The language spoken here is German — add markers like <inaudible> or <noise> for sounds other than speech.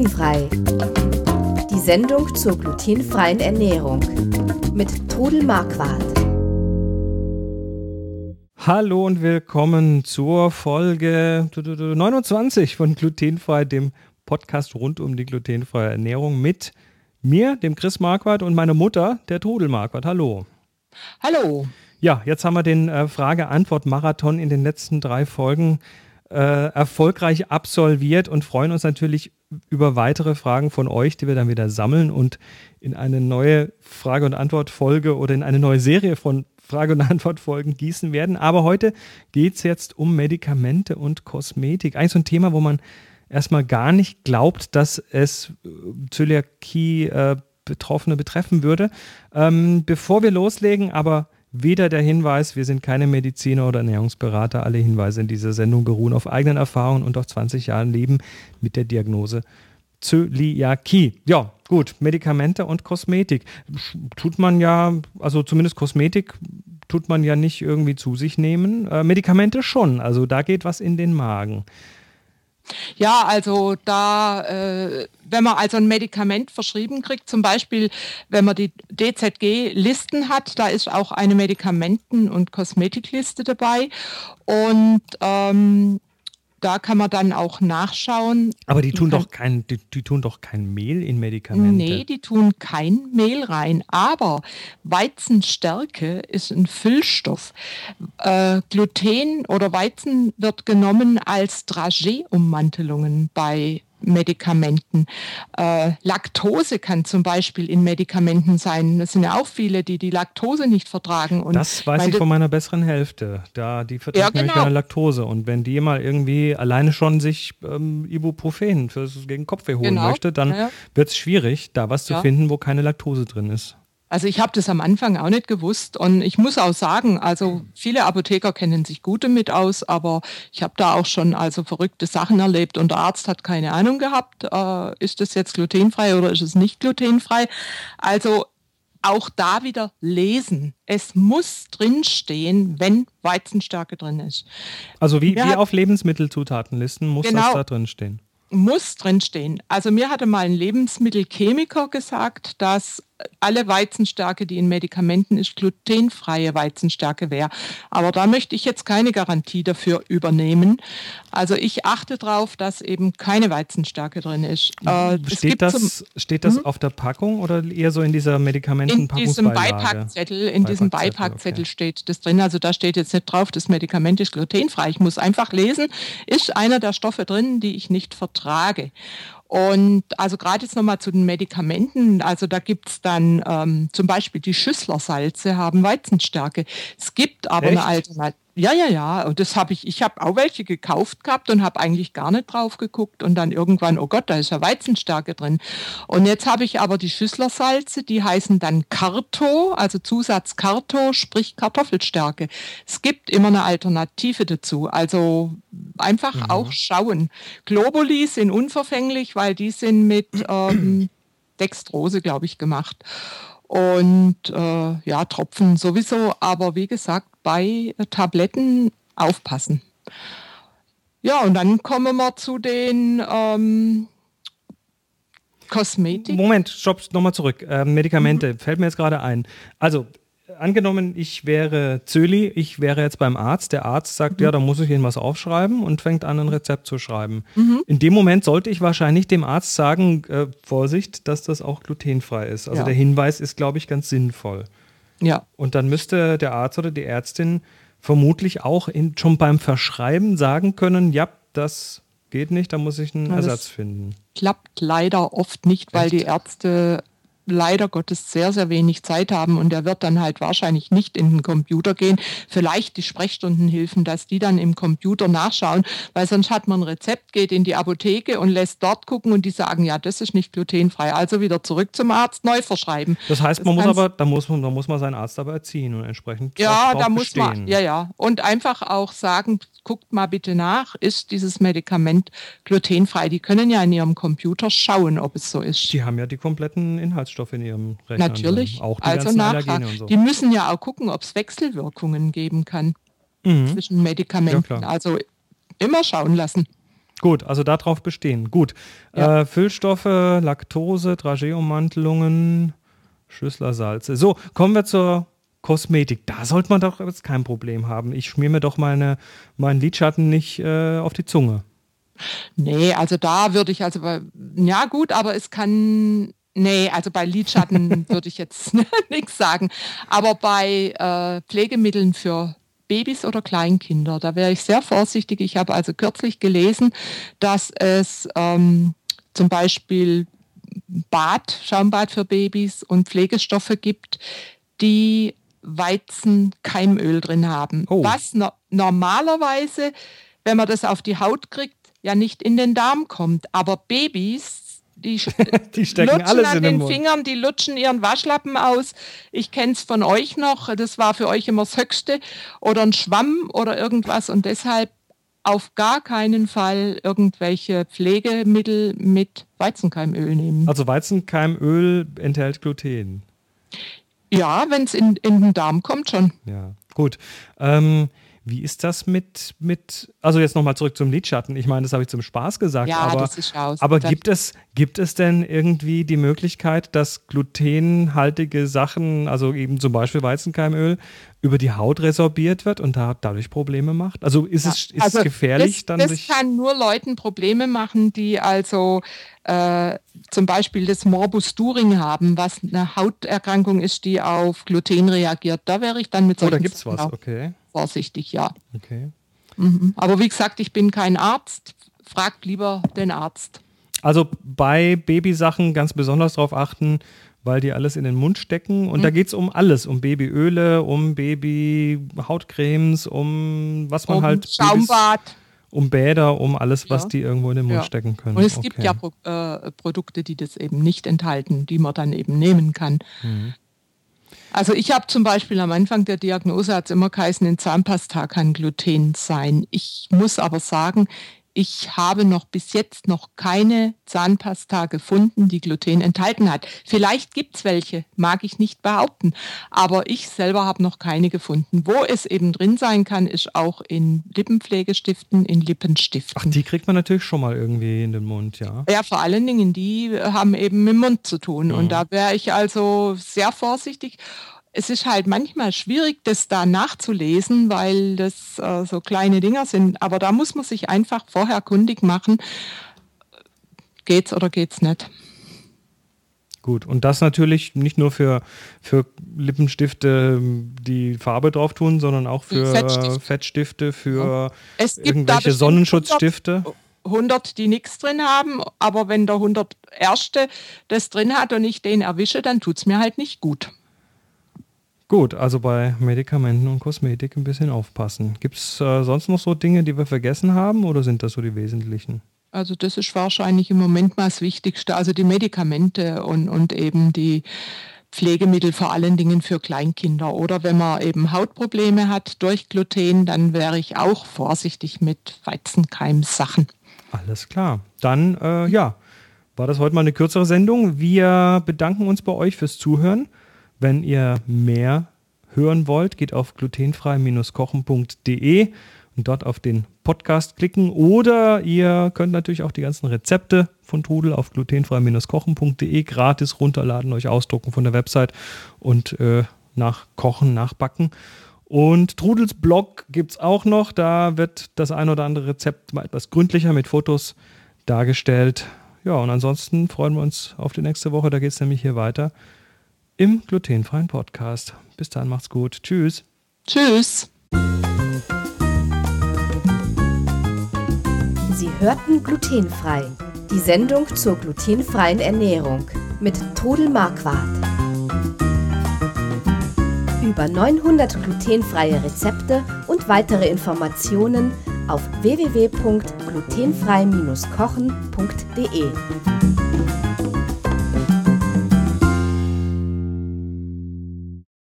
Glutenfrei. Die Sendung zur glutenfreien Ernährung mit Trudel Marquardt. Hallo und willkommen zur Folge 29 von Glutenfrei, dem Podcast rund um die glutenfreie Ernährung mit mir, dem Chris Marquardt und meiner Mutter, der Trudel Marquardt. Hallo. Hallo. Ja, jetzt haben wir den äh, Frage-Antwort-Marathon in den letzten drei Folgen erfolgreich absolviert und freuen uns natürlich über weitere Fragen von euch, die wir dann wieder sammeln und in eine neue Frage- und Antwort-Folge oder in eine neue Serie von Frage- und <laughs> Antwort-Folgen gießen werden. Aber heute geht es jetzt um Medikamente und Kosmetik. Eigentlich so ein Thema, wo man erstmal gar nicht glaubt, dass es äh, Zöliakie äh, betreffen würde. Ähm, bevor wir loslegen, aber wieder der Hinweis, wir sind keine Mediziner oder Ernährungsberater. Alle Hinweise in dieser Sendung beruhen auf eigenen Erfahrungen und auf 20 Jahren Leben mit der Diagnose Zöliakie. Ja, gut, Medikamente und Kosmetik. Tut man ja, also zumindest Kosmetik tut man ja nicht irgendwie zu sich nehmen. Äh, Medikamente schon, also da geht was in den Magen. Ja, also da, äh, wenn man also ein Medikament verschrieben kriegt, zum Beispiel, wenn man die DZG-Listen hat, da ist auch eine Medikamenten- und Kosmetikliste dabei. Und ähm, da kann man dann auch nachschauen. Aber die tun doch kein, die, die, tun doch kein Mehl in Medikamente. Nee, die tun kein Mehl rein. Aber Weizenstärke ist ein Füllstoff. Äh, Gluten oder Weizen wird genommen als Dragé-Ummantelungen bei Medikamenten. Äh, Laktose kann zum Beispiel in Medikamenten sein. Es sind ja auch viele, die die Laktose nicht vertragen. Und das weiß ich von meiner besseren Hälfte. Da, die verträgt ja, nämlich genau. keine Laktose. Und wenn die mal irgendwie alleine schon sich ähm, Ibuprofen fürs, gegen Kopfweh holen genau. möchte, dann ja. wird es schwierig, da was zu ja. finden, wo keine Laktose drin ist. Also ich habe das am Anfang auch nicht gewusst und ich muss auch sagen, also viele Apotheker kennen sich gut damit aus, aber ich habe da auch schon also verrückte Sachen erlebt und der Arzt hat keine Ahnung gehabt, äh, ist das jetzt glutenfrei oder ist es nicht glutenfrei. Also auch da wieder lesen. Es muss drinstehen, wenn Weizenstärke drin ist. Also wie, wie auf Lebensmittelzutatenlisten muss genau, das da drinstehen? Muss drinstehen. Also mir hatte mal ein Lebensmittelchemiker gesagt, dass alle Weizenstärke, die in Medikamenten ist, glutenfreie Weizenstärke wäre. Aber da möchte ich jetzt keine Garantie dafür übernehmen. Also ich achte darauf, dass eben keine Weizenstärke drin ist. Äh, steht, das, steht das hm? auf der Packung oder eher so in dieser Medikamentenpackung? In diesem Beipackzettel, in diesem Beipackzettel okay. steht das drin. Also da steht jetzt nicht drauf, das Medikament ist glutenfrei. Ich muss einfach lesen, ist einer der Stoffe drin, die ich nicht vertrage. Und also gerade jetzt nochmal zu den Medikamenten, also da gibt's dann ähm, zum Beispiel die Schüsslersalze haben Weizenstärke. Es gibt aber Echt? eine Alternative. Ja, ja, ja. Und das habe ich, ich habe auch welche gekauft gehabt und habe eigentlich gar nicht drauf geguckt und dann irgendwann, oh Gott, da ist ja Weizenstärke drin. Und jetzt habe ich aber die Schüsslersalze, die heißen dann Karto, also Zusatz Karto, sprich Kartoffelstärke. Es gibt immer eine Alternative dazu. Also einfach mhm. auch schauen. Globuli sind unverfänglich, weil die sind mit <clears throat> ähm, Dextrose, glaube ich, gemacht und äh, ja, Tropfen sowieso, aber wie gesagt, bei Tabletten aufpassen. Ja, und dann kommen wir zu den ähm, Kosmetik. Moment, stopp, nochmal zurück. Äh, Medikamente, mhm. fällt mir jetzt gerade ein. Also, angenommen, ich wäre Zöli, ich wäre jetzt beim Arzt. Der Arzt sagt, mhm. ja, da muss ich Ihnen was aufschreiben und fängt an, ein Rezept zu schreiben. Mhm. In dem Moment sollte ich wahrscheinlich dem Arzt sagen, äh, Vorsicht, dass das auch glutenfrei ist. Also ja. der Hinweis ist, glaube ich, ganz sinnvoll. Ja. Und dann müsste der Arzt oder die Ärztin vermutlich auch in, schon beim Verschreiben sagen können, ja, das geht nicht, da muss ich einen ja, Ersatz finden. Klappt leider oft nicht, weil Echt? die Ärzte leider Gottes sehr, sehr wenig Zeit haben und er wird dann halt wahrscheinlich nicht in den Computer gehen. Vielleicht die Sprechstundenhilfen, dass die dann im Computer nachschauen, weil sonst hat man ein Rezept, geht in die Apotheke und lässt dort gucken und die sagen, ja, das ist nicht glutenfrei. Also wieder zurück zum Arzt, neu verschreiben. Das heißt, man das muss aber, da muss man, da muss man seinen Arzt aber erziehen und entsprechend. Ja, da muss bestehen. man, ja, ja. Und einfach auch sagen, guckt mal bitte nach, ist dieses Medikament glutenfrei? Die können ja in ihrem Computer schauen, ob es so ist. Die haben ja die kompletten Inhaltsstoffe in ihrem Rechner. Natürlich, auch die also nachher. So. Die müssen ja auch gucken, ob es Wechselwirkungen geben kann mhm. zwischen Medikamenten. Ja, also immer schauen lassen. Gut, also darauf bestehen. Gut. Ja. Äh, Füllstoffe, Laktose, Drageummantelungen, Schüsslersalze. So, kommen wir zur Kosmetik. Da sollte man doch jetzt kein Problem haben. Ich schmier mir doch meine, meinen Lidschatten nicht äh, auf die Zunge. Nee, also da würde ich also, ja gut, aber es kann Nee, also bei Lidschatten <laughs> würde ich jetzt <laughs> nichts sagen. Aber bei äh, Pflegemitteln für Babys oder Kleinkinder, da wäre ich sehr vorsichtig. Ich habe also kürzlich gelesen, dass es ähm, zum Beispiel Bad, Schaumbad für Babys und Pflegestoffe gibt, die Weizenkeimöl drin haben. Oh. Was no normalerweise, wenn man das auf die Haut kriegt, ja nicht in den Darm kommt. Aber Babys die, <laughs> die stecken alles an in den, den Fingern, die lutschen ihren Waschlappen aus. Ich kenne es von euch noch, das war für euch immer das Höchste. Oder ein Schwamm oder irgendwas. Und deshalb auf gar keinen Fall irgendwelche Pflegemittel mit Weizenkeimöl nehmen. Also Weizenkeimöl enthält Gluten. Ja, wenn es in, in den Darm kommt schon. Ja, gut. Ähm, wie ist das mit, mit also jetzt nochmal zurück zum Lidschatten. Ich meine, das habe ich zum Spaß gesagt, ja, aber, das ist aus. aber gibt, es, gibt es denn irgendwie die Möglichkeit, dass glutenhaltige Sachen, also eben zum Beispiel Weizenkeimöl, über die Haut resorbiert wird und da, dadurch Probleme macht? Also ist ja, es, ist also gefährlich das, dann das sich. Kann nur Leuten Probleme machen, die also äh, zum Beispiel das Morbus During haben, was eine Hauterkrankung ist, die auf Gluten reagiert. Da wäre ich dann mit solchen Oh, da gibt es was, okay. Vorsichtig, ja. Okay. Mhm. Aber wie gesagt, ich bin kein Arzt. Fragt lieber den Arzt. Also bei Babysachen ganz besonders darauf achten, weil die alles in den Mund stecken. Und mhm. da geht es um alles, um Babyöle, um Babyhautcremes, um was man um halt. Schaumbad. Babys, um Bäder, um alles, was ja. die irgendwo in den Mund ja. stecken können. Und es okay. gibt ja Pro äh, Produkte, die das eben nicht enthalten, die man dann eben nehmen kann. Mhm. Also ich habe zum Beispiel am Anfang der Diagnose hat es immer geheißen, in Zahnpasta kann Gluten sein. Ich muss aber sagen, ich habe noch bis jetzt noch keine Zahnpasta gefunden, die Gluten enthalten hat. Vielleicht gibt es welche, mag ich nicht behaupten. Aber ich selber habe noch keine gefunden. Wo es eben drin sein kann, ist auch in Lippenpflegestiften, in Lippenstiften. Ach, die kriegt man natürlich schon mal irgendwie in den Mund, ja? Ja, vor allen Dingen, die haben eben mit dem Mund zu tun. Mhm. Und da wäre ich also sehr vorsichtig es ist halt manchmal schwierig, das da nachzulesen, weil das äh, so kleine Dinger sind. Aber da muss man sich einfach vorher kundig machen, geht's oder geht's nicht. Gut, und das natürlich nicht nur für, für Lippenstifte, die Farbe drauf tun, sondern auch für Fettstifte, Fettstifte für irgendwelche Sonnenschutzstifte. 100, die nichts drin haben, aber wenn der 100 Erste das drin hat und ich den erwische, dann tut es mir halt nicht gut. Gut, also bei Medikamenten und Kosmetik ein bisschen aufpassen. Gibt es äh, sonst noch so Dinge, die wir vergessen haben oder sind das so die wesentlichen? Also das ist wahrscheinlich im Moment mal das Wichtigste. Also die Medikamente und, und eben die Pflegemittel vor allen Dingen für Kleinkinder. Oder wenn man eben Hautprobleme hat durch Gluten, dann wäre ich auch vorsichtig mit Weizenkeimsachen. Alles klar. Dann, äh, ja, war das heute mal eine kürzere Sendung. Wir bedanken uns bei euch fürs Zuhören. Wenn ihr mehr hören wollt, geht auf glutenfrei-kochen.de und dort auf den Podcast klicken. Oder ihr könnt natürlich auch die ganzen Rezepte von Trudel auf glutenfrei-kochen.de gratis runterladen, euch ausdrucken von der Website und äh, nach Kochen, nachbacken. Und Trudels Blog gibt es auch noch. Da wird das ein oder andere Rezept mal etwas gründlicher mit Fotos dargestellt. Ja, und ansonsten freuen wir uns auf die nächste Woche. Da geht es nämlich hier weiter im glutenfreien Podcast. Bis dann, macht's gut. Tschüss. Tschüss. Sie hörten glutenfrei. Die Sendung zur glutenfreien Ernährung mit Todel Marquardt. Über 900 glutenfreie Rezepte und weitere Informationen auf www.glutenfrei-kochen.de.